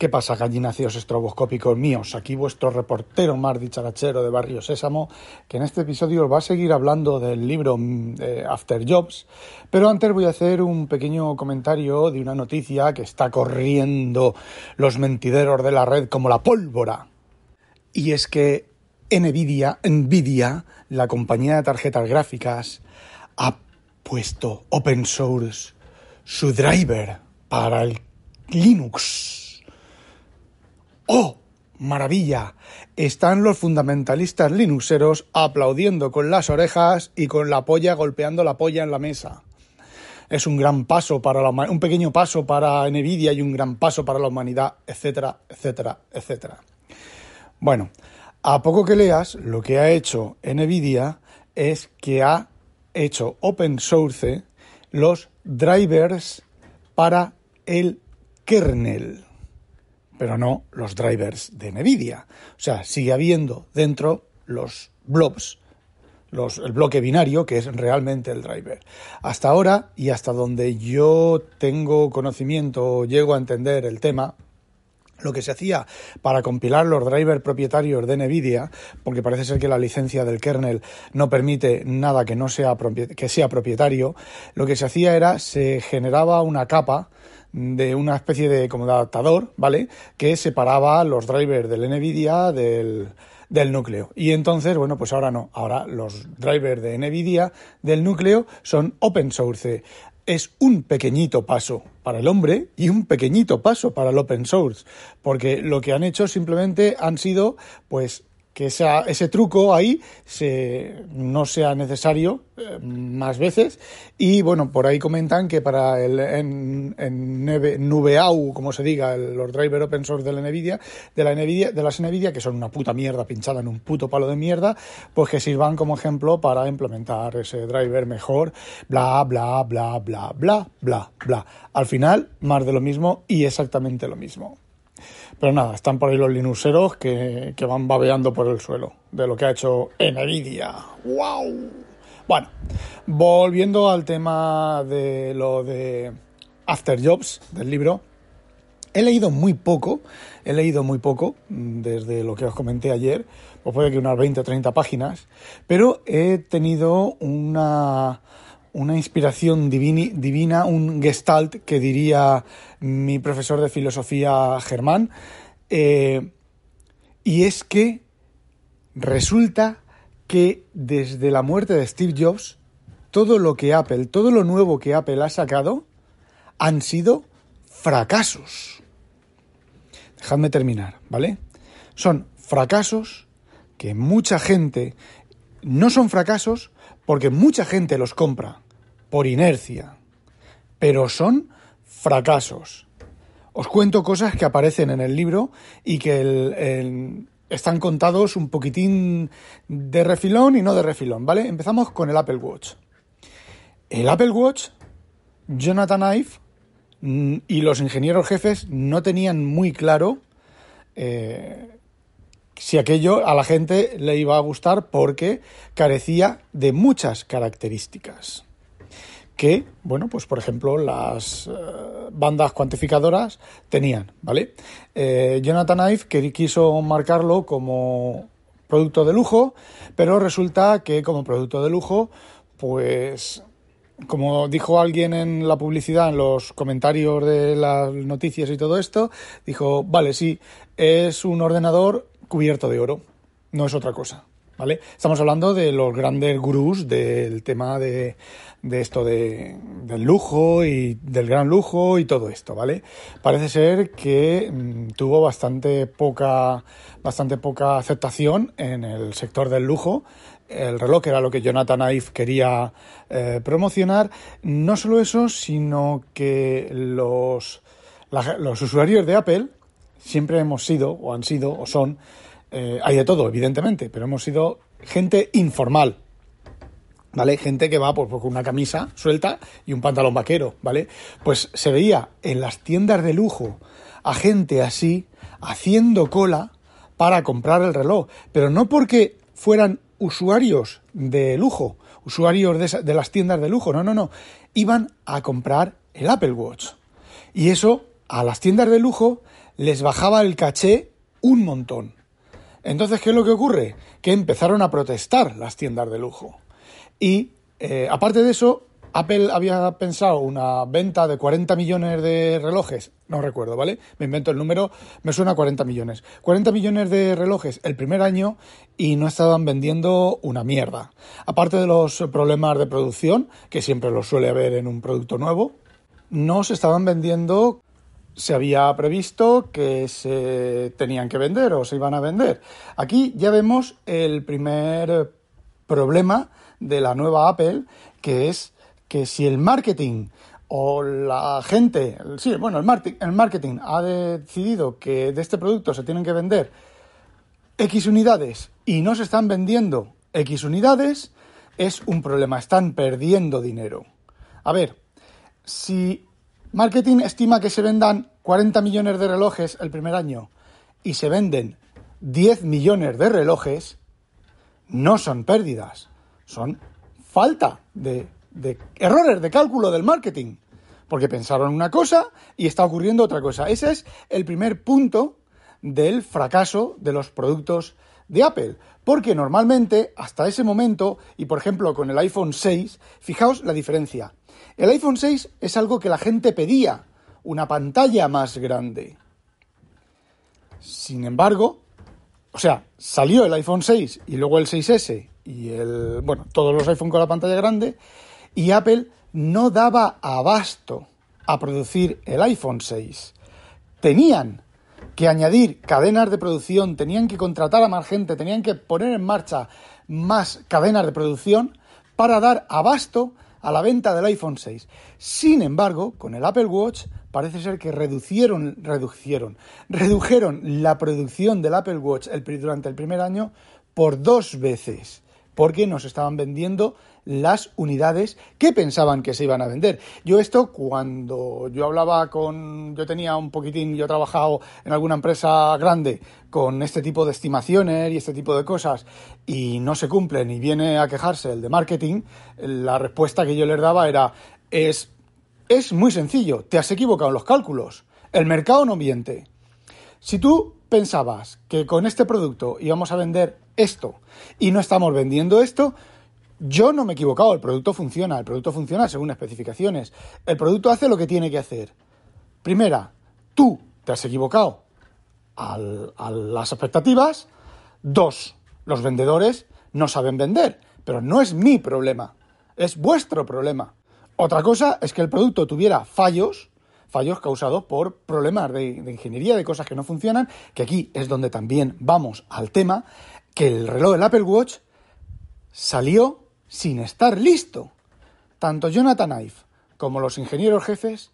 ¿Qué pasa, gallináceos estroboscópicos míos? Aquí vuestro reportero más dicharachero de Barrio Sésamo, que en este episodio os va a seguir hablando del libro mm, After Jobs, pero antes voy a hacer un pequeño comentario de una noticia que está corriendo los mentideros de la red como la pólvora. Y es que Nvidia, Nvidia, la compañía de tarjetas gráficas, ha puesto open source su driver para el Linux ¡Oh! ¡Maravilla! Están los fundamentalistas linuxeros aplaudiendo con las orejas y con la polla golpeando la polla en la mesa. Es un gran paso para la un pequeño paso para Nvidia y un gran paso para la humanidad, etcétera, etcétera, etcétera. Bueno, a poco que leas, lo que ha hecho Nvidia es que ha hecho open source los drivers para el kernel pero no los drivers de NVIDIA. O sea, sigue habiendo dentro los blobs, los, el bloque binario, que es realmente el driver. Hasta ahora, y hasta donde yo tengo conocimiento, llego a entender el tema, lo que se hacía para compilar los drivers propietarios de NVIDIA, porque parece ser que la licencia del kernel no permite nada que no sea, que sea propietario, lo que se hacía era se generaba una capa de una especie de como de adaptador, ¿vale? Que separaba los drivers del NVIDIA del, del núcleo. Y entonces, bueno, pues ahora no. Ahora los drivers de NVIDIA del núcleo son open source. Es un pequeñito paso para el hombre y un pequeñito paso para el open source. Porque lo que han hecho simplemente han sido, pues, que ese truco ahí se, no sea necesario eh, más veces. Y bueno, por ahí comentan que para el en, en Nubeau, como se diga, los drivers open source de la Nvidia, de la Nvidia, de las Nvidia, que son una puta mierda pinchada en un puto palo de mierda, pues que sirvan como ejemplo para implementar ese driver mejor, bla, bla, bla, bla, bla, bla, bla. Al final, más de lo mismo y exactamente lo mismo. Pero nada, están por ahí los linuxeros que, que van babeando por el suelo de lo que ha hecho Nvidia. ¡Wow! Bueno, volviendo al tema de lo de After Jobs del libro, he leído muy poco, he leído muy poco desde lo que os comenté ayer, pues puede que unas 20 o 30 páginas, pero he tenido una una inspiración divina, un gestalt que diría mi profesor de filosofía Germán. Eh, y es que resulta que desde la muerte de Steve Jobs, todo lo que Apple, todo lo nuevo que Apple ha sacado, han sido fracasos. Dejadme terminar, ¿vale? Son fracasos que mucha gente no son fracasos porque mucha gente los compra por inercia, pero son fracasos. Os cuento cosas que aparecen en el libro y que están contados un poquitín de refilón y no de refilón, ¿vale? Empezamos con el Apple Watch. El Apple Watch, Jonathan Ive mm, y los ingenieros jefes no tenían muy claro eh, si aquello a la gente le iba a gustar porque carecía de muchas características que, bueno, pues por ejemplo las eh, bandas cuantificadoras tenían, ¿vale? Eh, Jonathan Ive que quiso marcarlo como producto de lujo, pero resulta que como producto de lujo, pues como dijo alguien en la publicidad, en los comentarios de las noticias y todo esto, dijo, vale, sí, es un ordenador cubierto de oro, no es otra cosa. ¿Vale? Estamos hablando de los grandes gurús del tema de, esto de, del lujo y del gran lujo y todo esto, ¿vale? Parece ser que mm, tuvo bastante poca, bastante poca aceptación en el sector del lujo. El reloj era lo que Jonathan Ive quería eh, promocionar. No solo eso, sino que los, los usuarios de Apple siempre hemos sido, o han sido, o son, eh, hay de todo, evidentemente, pero hemos sido gente informal, ¿vale? Gente que va pues, con una camisa suelta y un pantalón vaquero, ¿vale? Pues se veía en las tiendas de lujo a gente así haciendo cola para comprar el reloj, pero no porque fueran usuarios de lujo, usuarios de, de las tiendas de lujo, no, no, no, iban a comprar el Apple Watch. Y eso a las tiendas de lujo les bajaba el caché un montón. Entonces, ¿qué es lo que ocurre? Que empezaron a protestar las tiendas de lujo. Y eh, aparte de eso, Apple había pensado una venta de 40 millones de relojes, no recuerdo, ¿vale? Me invento el número, me suena a 40 millones. 40 millones de relojes el primer año y no estaban vendiendo una mierda. Aparte de los problemas de producción, que siempre los suele haber en un producto nuevo, no se estaban vendiendo se había previsto que se tenían que vender o se iban a vender. Aquí ya vemos el primer problema de la nueva Apple, que es que si el marketing o la gente, sí, bueno, el, marketing, ha decidido que de este producto se tienen que vender X unidades y no se están vendiendo X unidades, es un problema, están perdiendo dinero. A ver, si marketing estima que se vendan 40 millones de relojes el primer año y se venden 10 millones de relojes, no son pérdidas, son falta de, errores de cálculo del marketing. Porque pensaron una cosa y está ocurriendo otra cosa. Ese es el primer punto del fracaso de los productos de Apple. Porque normalmente, hasta ese momento, y por ejemplo con el iPhone 6, fijaos la diferencia. El iPhone 6 es algo que la gente pedía, una pantalla más grande. Sin embargo, o sea, salió el iPhone 6 y luego el 6S y el, bueno, todos los iPhone con la pantalla grande y Apple no daba abasto a producir el iPhone 6. Tenían que añadir cadenas de producción, tenían que contratar a más gente, tenían que poner en marcha más cadenas de producción para dar abasto a la venta del iPhone 6. Sin embargo, con el Apple Watch parece ser que reducieron, redujeron, redujeron la producción del Apple Watch durante el primer año por dos veces porque nos estaban vendiendo las unidades que pensaban que se iban a vender. Yo esto cuando yo hablaba con, yo tenía un poquitín, yo he trabajado en alguna empresa grande con este tipo de estimaciones y este tipo de cosas y no se cumplen y viene a quejarse el de marketing, la respuesta que yo les daba era, es, es muy sencillo, te has equivocado en los cálculos, el mercado no miente. Si tú pensabas que con este producto íbamos a vender esto y no estamos vendiendo esto, yo no me he equivocado, el producto funciona, el producto funciona según especificaciones, el producto hace lo que tiene que hacer. Primera, tú te has equivocado a las expectativas. Dos, los vendedores no saben vender, pero no es mi problema, es vuestro problema. Otra cosa es que el producto tuviera fallos fallos causados por problemas de, ingeniería, de cosas que no funcionan, que aquí es donde también vamos al tema, que el reloj del Apple Watch salió sin estar listo. Tanto Jonathan Ive como los ingenieros jefes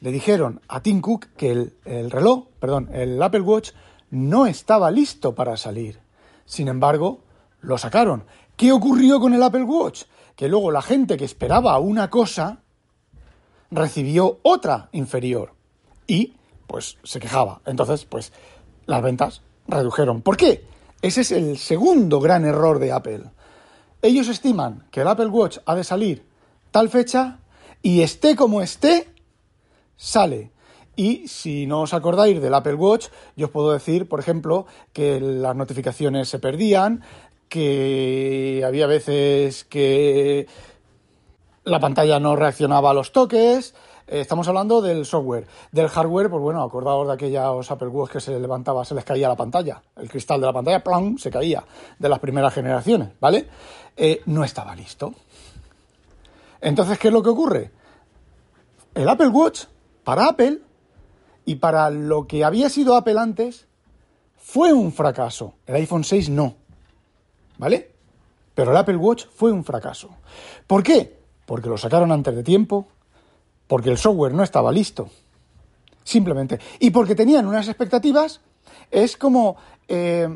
le dijeron a Tim Cook que el, el, reloj, perdón, el Apple Watch no estaba listo para salir. Sin embargo, lo sacaron. ¿Qué ocurrió con el Apple Watch? Que luego la gente que esperaba una cosa recibió otra inferior y pues se quejaba. Entonces, pues las ventas redujeron. ¿Por qué? Ese es el segundo gran error de Apple. Ellos estiman que el Apple Watch ha de salir tal fecha y esté como esté, sale. Y si no os acordáis del Apple Watch, yo os puedo decir, por ejemplo, que las notificaciones se perdían, que había veces que la pantalla no reaccionaba a los toques. Eh, estamos hablando del software. Del hardware, pues bueno, acordaos de aquellos Apple Watch que se levantaba, se les caía la pantalla. El cristal de la pantalla, ¡plum! se caía. De las primeras generaciones, ¿vale? Eh, no estaba listo. Entonces, ¿qué es lo que ocurre? El Apple Watch, para Apple, y para lo que había sido Apple antes, fue un fracaso. El iPhone 6 no. ¿Vale? Pero el Apple Watch fue un fracaso. ¿Por qué? porque lo sacaron antes de tiempo, porque el software no estaba listo. simplemente. Y porque tenían unas expectativas, es como, eh,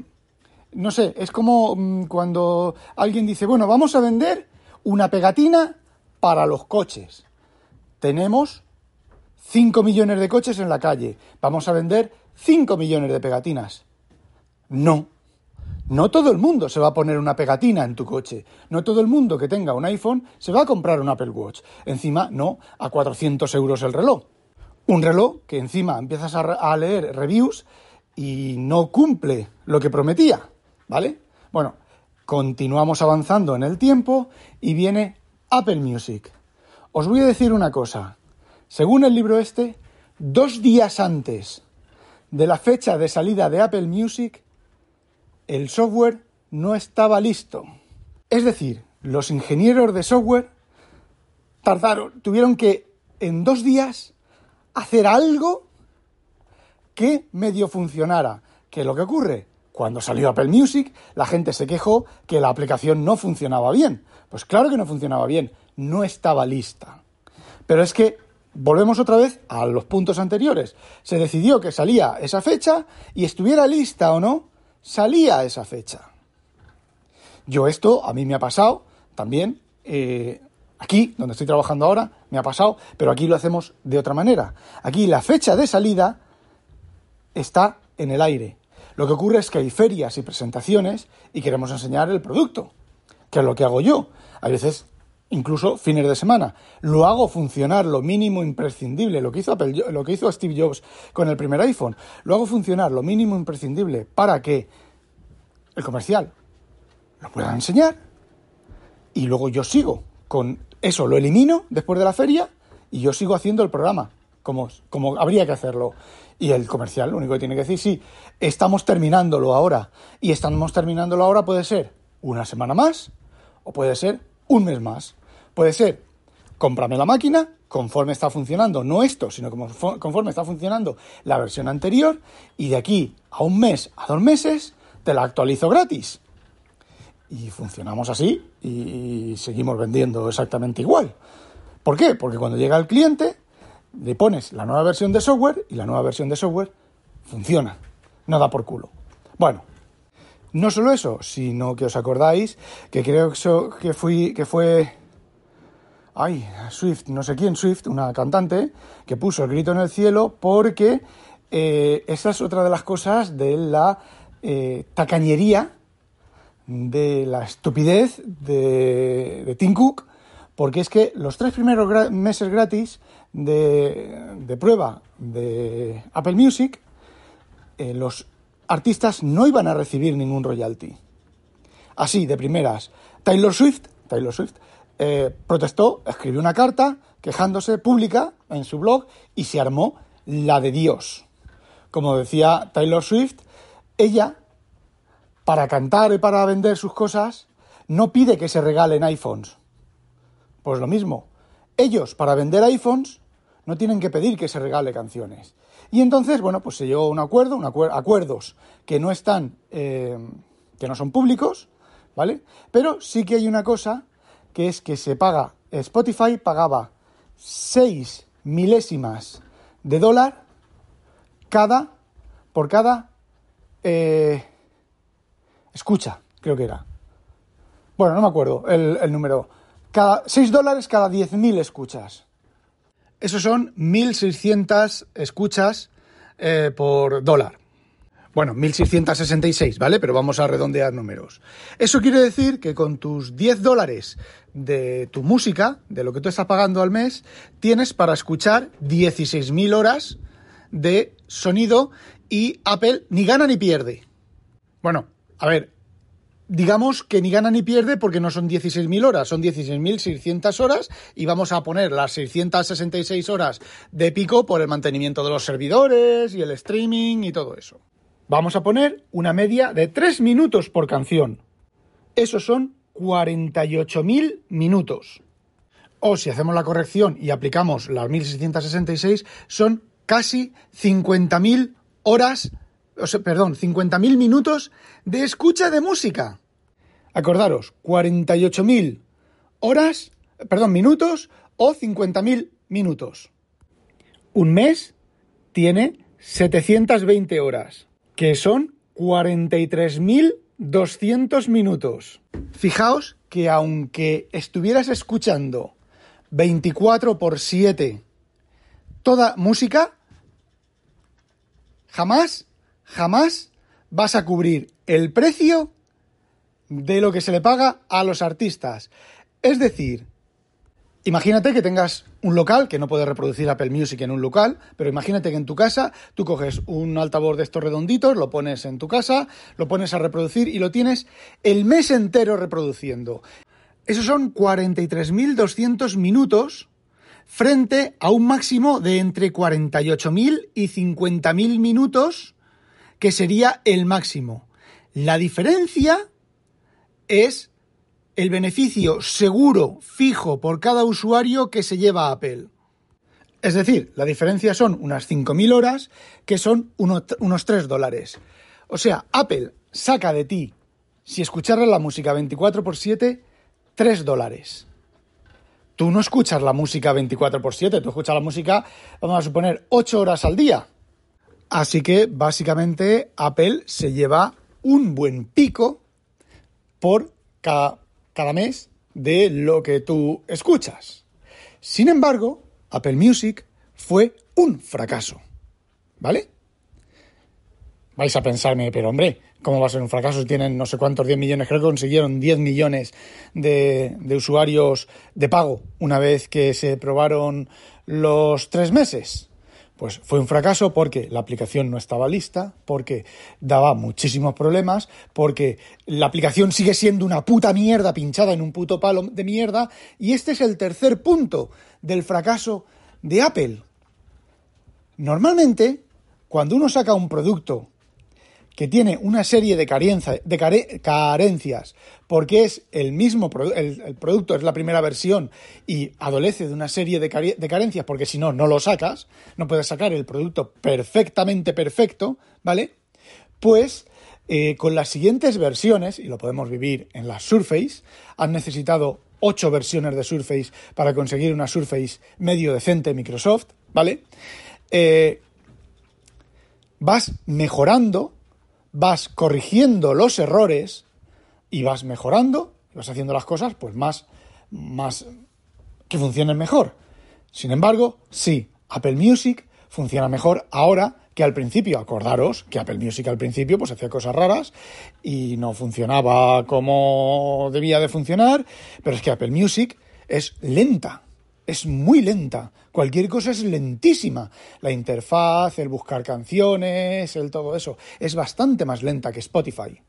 no sé, es como mm, cuando alguien dice, bueno, vamos a vender una pegatina para los coches. Tenemos 5 millones de coches en la calle. Vamos a vender 5 millones de pegatinas. No. No todo el mundo se va a poner una pegatina en tu coche. No todo el mundo que tenga un iPhone se va a comprar un Apple Watch. Encima, no, a 400 euros el reloj. Un reloj que encima empiezas a, leer reviews y no cumple lo que prometía. ¿Vale? Bueno, continuamos avanzando en el tiempo y viene Apple Music. Os voy a decir una cosa. Según el libro este, dos días antes de la fecha de salida de Apple Music, el software no estaba listo. Es decir, los ingenieros de software tardaron, tuvieron que en dos días hacer algo que medio funcionara. ¿Qué es lo que ocurre? Cuando salió Apple Music, la gente se quejó que la aplicación no funcionaba bien. Pues claro que no funcionaba bien, no estaba lista. Pero es que volvemos otra vez a los puntos anteriores. Se decidió que salía esa fecha y estuviera lista o no, salía esa fecha. Yo esto a mí me ha pasado también eh, aquí, donde estoy trabajando ahora, me ha pasado, pero aquí lo hacemos de otra manera. Aquí la fecha de salida está en el aire. Lo que ocurre es que hay ferias y presentaciones y queremos enseñar el producto, que es lo que hago yo. A veces incluso fines de semana. Lo hago funcionar lo mínimo imprescindible, lo que hizo lo que hizo Steve Jobs con el primer iPhone. Lo hago funcionar lo mínimo imprescindible para que el comercial lo pueda enseñar y luego yo sigo con eso, lo elimino después de la feria y yo sigo haciendo el programa como, como habría que hacerlo. Y el comercial lo único que tiene que decir, sí, estamos terminándolo ahora. Y estamos terminándolo ahora puede ser una semana más o puede ser un mes más. Puede ser, cómprame la máquina conforme está funcionando, no esto, sino conforme está funcionando la versión anterior, y de aquí a un mes, a dos meses, te la actualizo gratis. Y funcionamos así y seguimos vendiendo exactamente igual. ¿Por qué? Porque cuando llega el cliente, le pones la nueva versión de software y la nueva versión de software funciona. No da por culo. Bueno, no solo eso, sino que os acordáis que creo que fue ay, Swift, no sé quién, Swift, una cantante, que puso el grito en el cielo porque eh, esa es otra de las cosas de la eh, tacañería, de la estupidez de, Tim Cook, porque es que los tres primeros meses gratis de, de, prueba de Apple Music, eh, los artistas no iban a recibir ningún royalty. Así, de primeras, Taylor Swift, Taylor Swift eh, protestó, escribió una carta quejándose pública en su blog y se armó la de Dios. Como decía Taylor Swift, ella, para cantar y para vender sus cosas, no pide que se regalen iPhones. Pues lo mismo, ellos para vender iPhones no tienen que pedir que se regale canciones. Y entonces, bueno, pues se llegó a un acuerdo, un acuerdos que no están, eh, que no son públicos, ¿vale? Pero sí que hay una cosa que es que se paga, Spotify pagaba 6 milésimas de dólar cada, por cada eh, escucha, creo que era. Bueno, no me acuerdo el, el número. Cada 6 dólares cada 10.000 escuchas. Esos son 1.600 escuchas eh, por dólar. Bueno, 1.666, ¿vale? Pero vamos a redondear números. Eso quiere decir que con tus 10 dólares de tu música, de lo que tú estás pagando al mes, tienes para escuchar 16.000 horas de sonido y Apple ni gana ni pierde. Bueno, a ver, digamos que ni gana ni pierde porque no son 16.000 horas, son 16.600 horas y vamos a poner las 666 horas de pico por el mantenimiento de los servidores y el streaming y todo eso. Vamos a poner una media de 3 minutos por canción. Esos son 48.000 minutos. O si hacemos la corrección y aplicamos las 1666, son casi 50.000 horas perdón, 50.000 minutos de escucha de música. Acordaros, 48.000 horas, perdón, minutos o 50.000 minutos. Un mes tiene 720 horas, que son 43.200 minutos. Fijaos que aunque estuvieras escuchando 24 por 7 toda música, jamás, jamás vas a cubrir el precio de lo que se le paga a los artistas. Es decir, imagínate que tengas un local, que no puedes reproducir Apple Music en un local, pero imagínate que en tu casa tú coges un altavoz de estos redonditos, lo pones en tu casa, lo pones a reproducir y lo tienes el mes entero reproduciendo. Esos son 43.200 minutos frente a un máximo de entre 48.000 y 50.000 minutos, que sería el máximo. La diferencia es el beneficio seguro fijo por cada usuario que se lleva a Apple. Es decir, la diferencia son unas 5.000 horas, que son unos 3 dólares. O sea, Apple saca de ti, si escucharas la música 24 x 7, 3 dólares. Tú no escuchas la música 24 x 7, tú escuchas la música, vamos a suponer, 8 horas al día. Así que básicamente Apple se lleva un buen pico por cada, mes de lo que tú escuchas. Sin embargo, Apple Music fue un fracaso. ¿Vale? Vais a pensarme, pero hombre, ¿cómo va a ser un fracaso? Tienen no sé cuántos, 10 millones, creo que consiguieron 10 millones de, de usuarios de pago una vez que se probaron los tres meses. Pues fue un fracaso porque la aplicación no estaba lista, porque daba muchísimos problemas, porque la aplicación sigue siendo una puta mierda pinchada en un puto palo de mierda, y este es el tercer punto del fracaso de Apple. Normalmente, cuando uno saca un producto que tiene una serie de, carencias, porque es el mismo el, producto, es la primera versión y adolece de una serie de, carencias, porque si no, no lo sacas, no puedes sacar el producto perfectamente perfecto, ¿vale? Pues eh, con las siguientes versiones, y lo podemos vivir en las Surface, han necesitado ocho versiones de Surface para conseguir una Surface medio decente Microsoft, ¿vale? Eh, vas mejorando vas corrigiendo los errores y vas mejorando, y vas haciendo las cosas pues más, más que funcionen mejor. Sin embargo, sí, Apple Music funciona mejor ahora que al principio. Acordaros que Apple Music al principio pues hacía cosas raras y no funcionaba como debía de funcionar, pero es que Apple Music es lenta es muy lenta. Cualquier cosa es lentísima. La interfaz, el buscar canciones, el todo eso, es bastante más lenta que Spotify.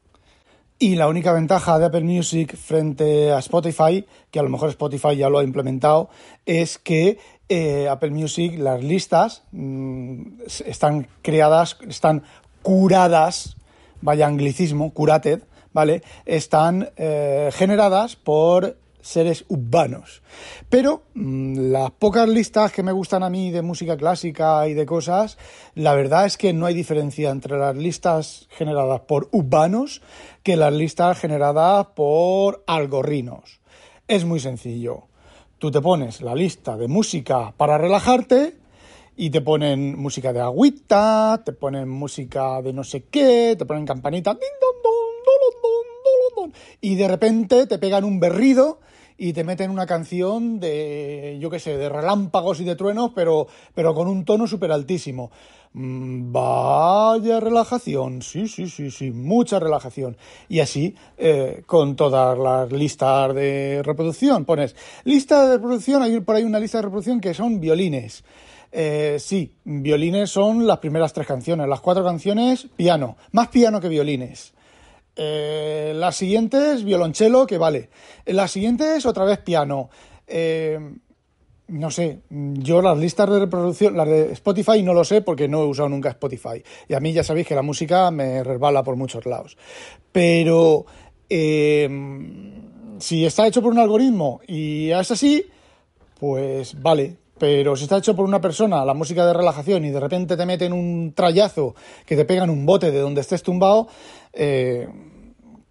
Y la única ventaja de Apple Music frente a Spotify, que a lo mejor Spotify ya lo ha implementado, es que eh, Apple Music, las listas mm, están creadas, están curadas, vaya anglicismo, curated, ¿vale? Están eh, generadas por seres urbanos. Pero mm, las pocas listas que me gustan a mí de música clásica y de cosas, la verdad es que no hay diferencia entre las listas generadas por urbanos que las listas generadas por algorrinos. Es muy sencillo. Tú te pones la lista de música para relajarte y te ponen música de agüita, te ponen música de no sé qué, te ponen campanita, y de repente te pegan un berrido y te meten una canción de, yo qué sé, de relámpagos y de truenos, pero, pero con un tono súper altísimo. Mm, vaya relajación, sí, sí, sí, sí, mucha relajación. Y así eh, con todas las listas de reproducción. Pones lista de reproducción, hay por ahí una lista de reproducción que son violines. Eh, sí, violines son las primeras tres canciones, las cuatro canciones, piano, más piano que violines. Eh, la siguiente es violonchelo, que vale. La siguiente es otra vez piano. Eh, no sé, yo las listas de reproducción, las de Spotify no lo sé porque no he usado nunca Spotify. Y a mí ya sabéis que la música me resbala por muchos lados. Pero eh, si está hecho por un algoritmo y es así, pues vale. Pero si está hecho por una persona, la música de relajación, y de repente te meten un trayazo que te pegan un bote de donde estés tumbado, eh,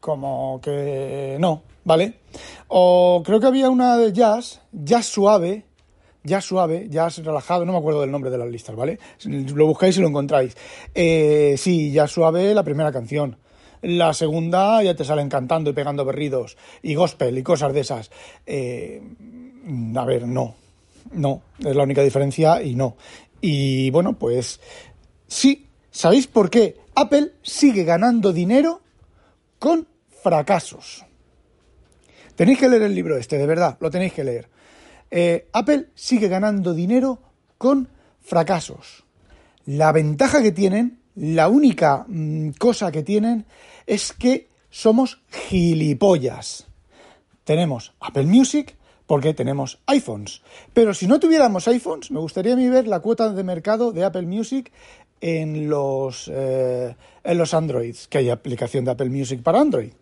como que no, ¿vale? O creo que había una de jazz, jazz suave, ya suave, ya relajado, no me acuerdo del nombre de las listas, ¿vale? Lo buscáis y lo encontráis. Eh, sí, ya suave la primera canción. La segunda ya te salen cantando y pegando berridos y gospel y cosas de esas. Eh, a ver, no. No, es la única diferencia y no. Y bueno, pues sí, ¿sabéis por qué? Apple sigue ganando dinero con fracasos. Tenéis que leer el libro este, de verdad, lo tenéis que leer. Eh, Apple sigue ganando dinero con fracasos. La ventaja que tienen, la única mm, cosa que tienen, es que somos gilipollas. Tenemos Apple Music porque tenemos iPhones. Pero si no tuviéramos iPhones, me gustaría a mí ver la cuota de mercado de Apple Music en los, eh, en los Androids, que hay aplicación de Apple Music para Android.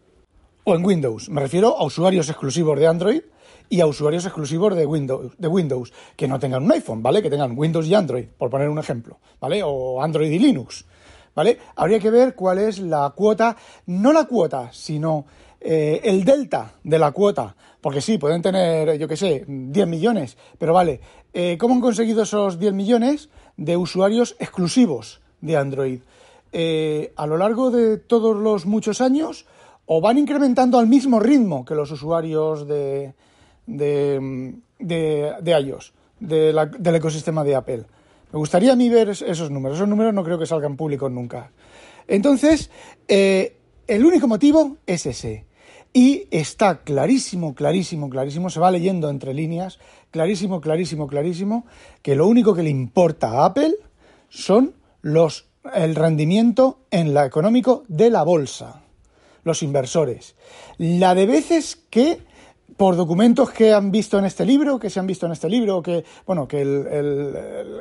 O en Windows. Me refiero a usuarios exclusivos de Android y a usuarios exclusivos de Windows, de Windows, que no tengan un iPhone, ¿vale? Que tengan Windows y Android, por poner un ejemplo, ¿vale? O Android y Linux, ¿vale? Habría que ver cuál es la cuota, no la cuota, sino eh, el delta de la cuota, porque sí, pueden tener, yo qué sé, 10 millones, pero vale, eh, ¿cómo han conseguido esos 10 millones de usuarios exclusivos de Android? Eh, a lo largo de todos los muchos años, o van incrementando al mismo ritmo que los usuarios de, de, de, iOS, del ecosistema de Apple. Me gustaría a mí ver esos números. Esos números no creo que salgan públicos nunca. Entonces, eh, el único motivo es ese. Y está clarísimo, clarísimo, clarísimo, se va leyendo entre líneas, clarísimo, clarísimo, clarísimo, que lo único que le importa a Apple son los, el rendimiento en la económico de la bolsa, los inversores. La de veces que por documentos que han visto en este libro, que se han visto en este libro, que, bueno, que el,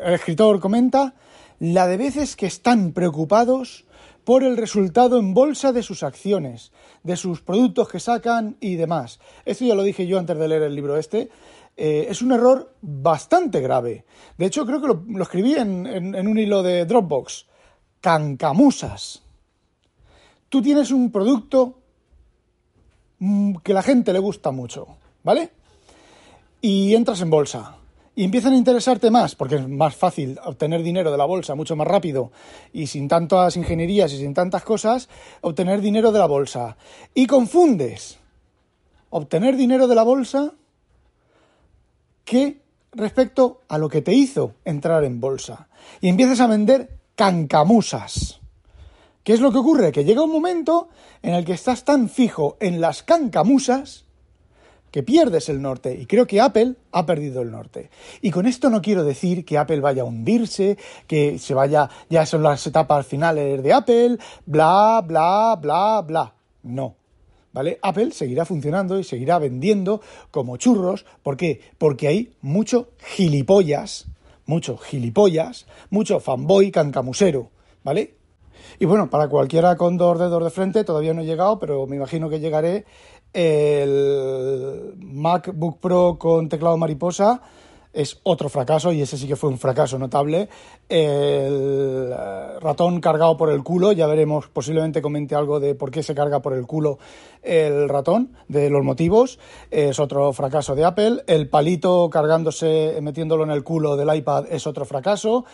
escritor comenta, la de veces que están preocupados por el resultado en bolsa de sus acciones, de sus productos que sacan y demás. Esto ya lo dije yo antes de leer el libro este. Eh, es un error bastante grave. De hecho, creo que lo, escribí en, en un hilo de Dropbox. Cancamusas. Tú tienes un producto Mm, que la gente le gusta mucho, ¿vale? Y entras en bolsa y empiezan a interesarte más, porque es más fácil obtener dinero de la bolsa mucho más rápido y sin tantas ingenierías y sin tantas cosas, obtener dinero de la bolsa. Y confundes obtener dinero de la bolsa que respecto a lo que te hizo entrar en bolsa. Y empiezas a vender cancamusas. ¿Qué es lo que ocurre? Que llega un momento en el que estás tan fijo en las cancamusas que pierdes el norte. Y creo que Apple ha perdido el norte. Y con esto no quiero decir que Apple vaya a hundirse, que se vaya, ya son las etapas finales de Apple, bla, bla, bla, bla. No. ¿Vale? Apple seguirá funcionando y seguirá vendiendo como churros. ¿Por qué? Porque hay mucho gilipollas, mucho gilipollas, mucho fanboy cancamusero, ¿vale? Y bueno, para cualquiera con dos dedos de frente, todavía no he llegado, pero me imagino que llegaré el MacBook Pro con teclado mariposa es otro fracaso y ese sí que fue un fracaso notable. El eh, ratón cargado por el culo, ya veremos, posiblemente comente algo de por qué se carga por el culo el ratón, de los motivos. Es otro fracaso de Apple. El palito cargándose, metiéndolo en el culo del iPad es otro fracaso.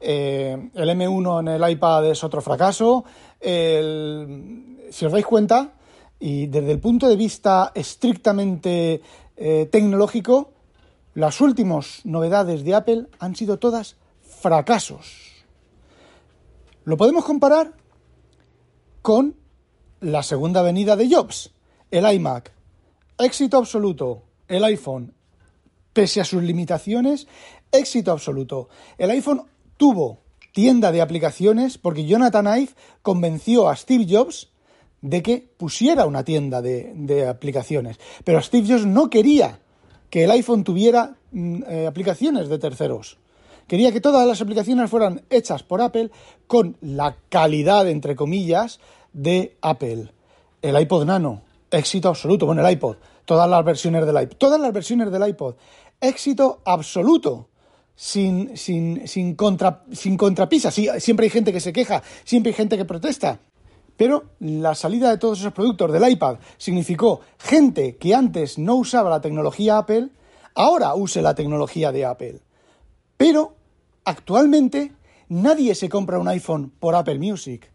Eh, el M1 en el iPad es otro fracaso. si os dais cuenta, y desde el punto de vista estrictamente eh, tecnológico, las últimas novedades de Apple han sido todas fracasos. Lo podemos comparar con la segunda venida de Jobs, el iMac. Éxito absoluto. El iPhone, pese a sus limitaciones, éxito absoluto. El iPhone tuvo tienda de aplicaciones porque Jonathan Ive convenció a Steve Jobs de que pusiera una tienda de, aplicaciones. Pero Steve Jobs no quería que el iPhone tuviera mm, eh, aplicaciones de terceros. Quería que todas las aplicaciones fueran hechas por Apple con la calidad, entre comillas, de Apple. El iPod Nano, éxito absoluto. Bueno, el iPod, todas las versiones del iPod, todas las versiones del iPod, éxito absoluto sin, sin, sin, contra, sin contrapisa. siempre hay gente que se queja, siempre hay gente que protesta. Pero la salida de todos esos productos del iPad significó gente que antes no usaba la tecnología Apple ahora use la tecnología de Apple. Pero actualmente nadie se compra un iPhone por Apple Music.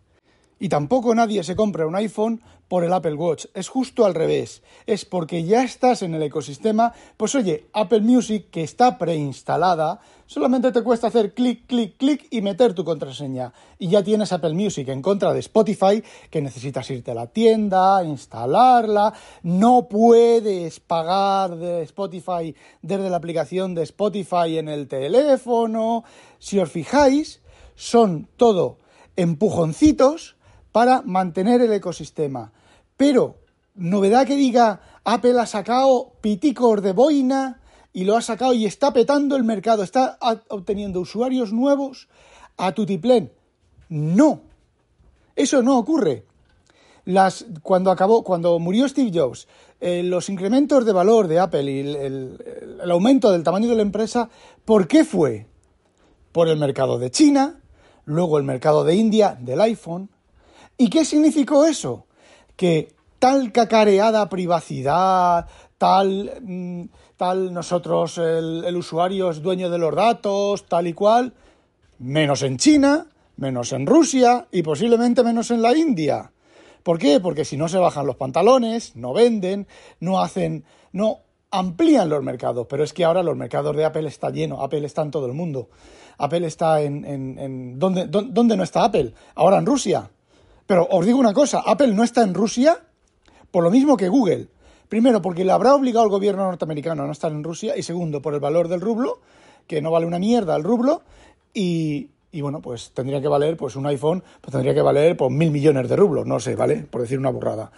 Y tampoco nadie se compra un iPhone por el Apple Watch. Es justo al revés. Es porque ya estás en el ecosistema. Pues oye, Apple Music, que está preinstalada, solamente te cuesta hacer clic, clic, clic y meter tu contraseña. Y ya tienes Apple Music en contra de Spotify, que necesitas irte a la tienda, instalarla. No puedes pagar de Spotify desde la aplicación de Spotify en el teléfono. Si os fijáis, son todo empujoncitos para mantener el ecosistema. Pero, novedad que diga, Apple ha sacado piticos de boina y lo ha sacado y está petando el mercado, está obteniendo usuarios nuevos a tutiplén. No, eso no ocurre. Las, cuando acabó, cuando murió Steve Jobs, eh, los incrementos de valor de Apple y el aumento del tamaño de la empresa, ¿por qué fue? Por el mercado de China, luego el mercado de India del iPhone, ¿Y qué significó eso? Que tal cacareada privacidad, tal, mm, tal nosotros, el, usuario es dueño de los datos, tal y cual, menos en China, menos en Rusia y posiblemente menos en la India. ¿Por qué? Porque si no se bajan los pantalones, no venden, no hacen, no amplían los mercados. Pero es que ahora los mercados de Apple están llenos, Apple está en todo el mundo. Apple está en, en, en ¿dónde, ¿dónde no está Apple? Ahora en Rusia. Pero os digo una cosa, Apple no está en Rusia por lo mismo que Google. Primero, porque le habrá obligado al gobierno norteamericano a no estar en Rusia. Y segundo, por el valor del rublo, que no vale una mierda el rublo. Y, bueno, pues tendría que valer, pues un iPhone, pues tendría que valer por mil millones de rublos, no sé, ¿vale? Por decir una burrada.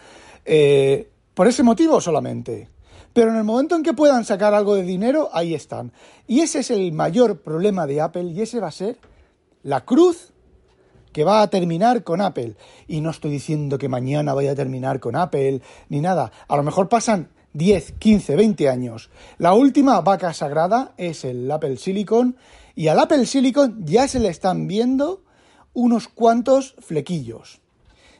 Eh, por ese motivo solamente. Pero en el momento en que puedan sacar algo de dinero, ahí están. Y ese es el mayor problema de Apple y ese va a ser la cruz que va a terminar con Apple. Y no estoy diciendo que mañana vaya a terminar con Apple, ni nada. A lo mejor pasan 10, 15, 20 años. La última vaca sagrada es el Apple Silicon y al Apple Silicon ya se le están viendo unos cuantos flequillos.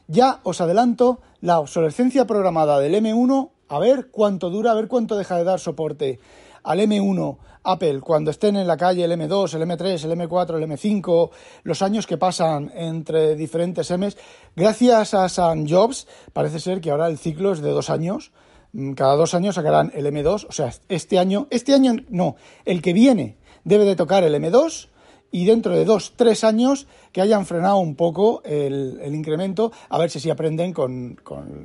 Ya os adelanto la obsolescencia programada del M1, a ver cuánto dura, a ver cuánto deja de dar soporte al M1 Apple cuando estén en la calle el M2, el M3, el M4, el M5, los años que pasan entre diferentes Ms, gracias a San Jobs parece ser que ahora el ciclo es de dos años. Mm, cada dos años sacarán el M2, o sea, este año, este año no, el que viene debe de tocar el M2 y dentro de dos, tres años que hayan frenado un poco el, incremento, a ver si así aprenden con,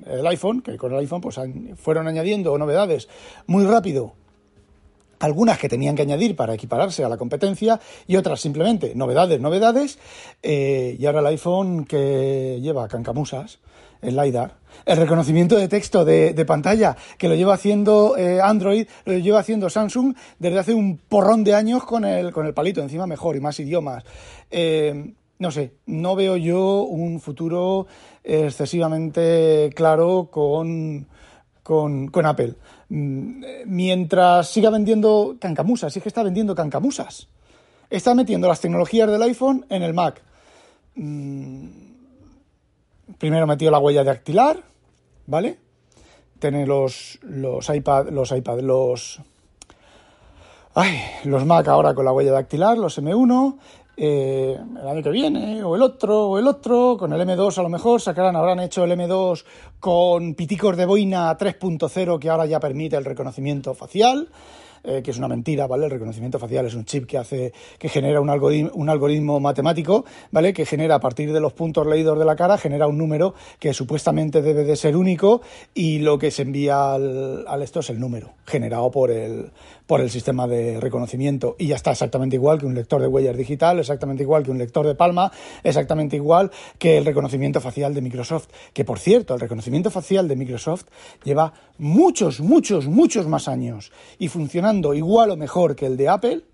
el iPhone, que con el iPhone pues fueron añadiendo novedades muy rápido algunas que tenían que añadir para equipararse a la competencia y otras simplemente novedades, novedades. Eh, y ahora el iPhone que lleva cancamusas, el LiDAR, el reconocimiento de texto de, pantalla que lo lleva haciendo eh, Android, lo lleva haciendo Samsung desde hace un porrón de años con el, con el palito, encima mejor y más idiomas. Eh, no sé, no veo yo un futuro excesivamente claro con, con, con Apple. Mm, mientras siga vendiendo cancamusas, si es que está vendiendo cancamusas. Está metiendo las tecnologías del iPhone en el Mac. Mm, primero metió la huella dactilar, ¿vale? Tiene los, los iPad, los iPad, los... Ay, los Mac ahora con la huella dactilar, los M1, eh, el año que viene, o el otro, o el otro, con el M2 a lo mejor sacarán, habrán hecho el M2 con piticos de boina 3.0 que ahora ya permite el reconocimiento facial. Eh, que es una mentira, ¿vale? El reconocimiento facial es un chip que hace, que genera un algoritmo, matemático, ¿vale? Que genera a partir de los puntos leídos de la cara, genera un número que supuestamente debe de ser único y lo que se envía al, al esto es el número generado por el, por el sistema de reconocimiento y ya está exactamente igual que un lector de huellas digital, exactamente igual que un lector de palma, exactamente igual que el reconocimiento facial de Microsoft, que por cierto, el reconocimiento facial de Microsoft lleva muchos, muchos, muchos más años y igual o mejor que el de Apple.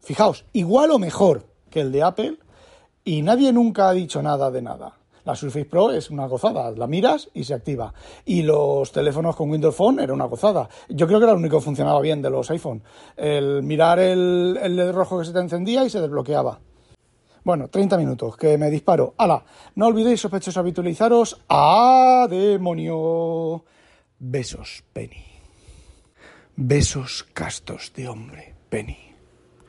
Fijaos, igual o mejor que el de Apple y nadie nunca ha dicho nada de nada. La Surface Pro es una gozada, la miras y se activa. Y los teléfonos con Windows Phone era una gozada. Yo creo que era lo único que funcionaba bien de los iPhone. El mirar el, el LED rojo que se te encendía y se desbloqueaba. Bueno, 30 minutos, que me disparo. ¡Hala! No olvidéis, sospechosos, habitualizaros. ¡A demonio! Besos, Penny. Besos castos de hombre, Penny.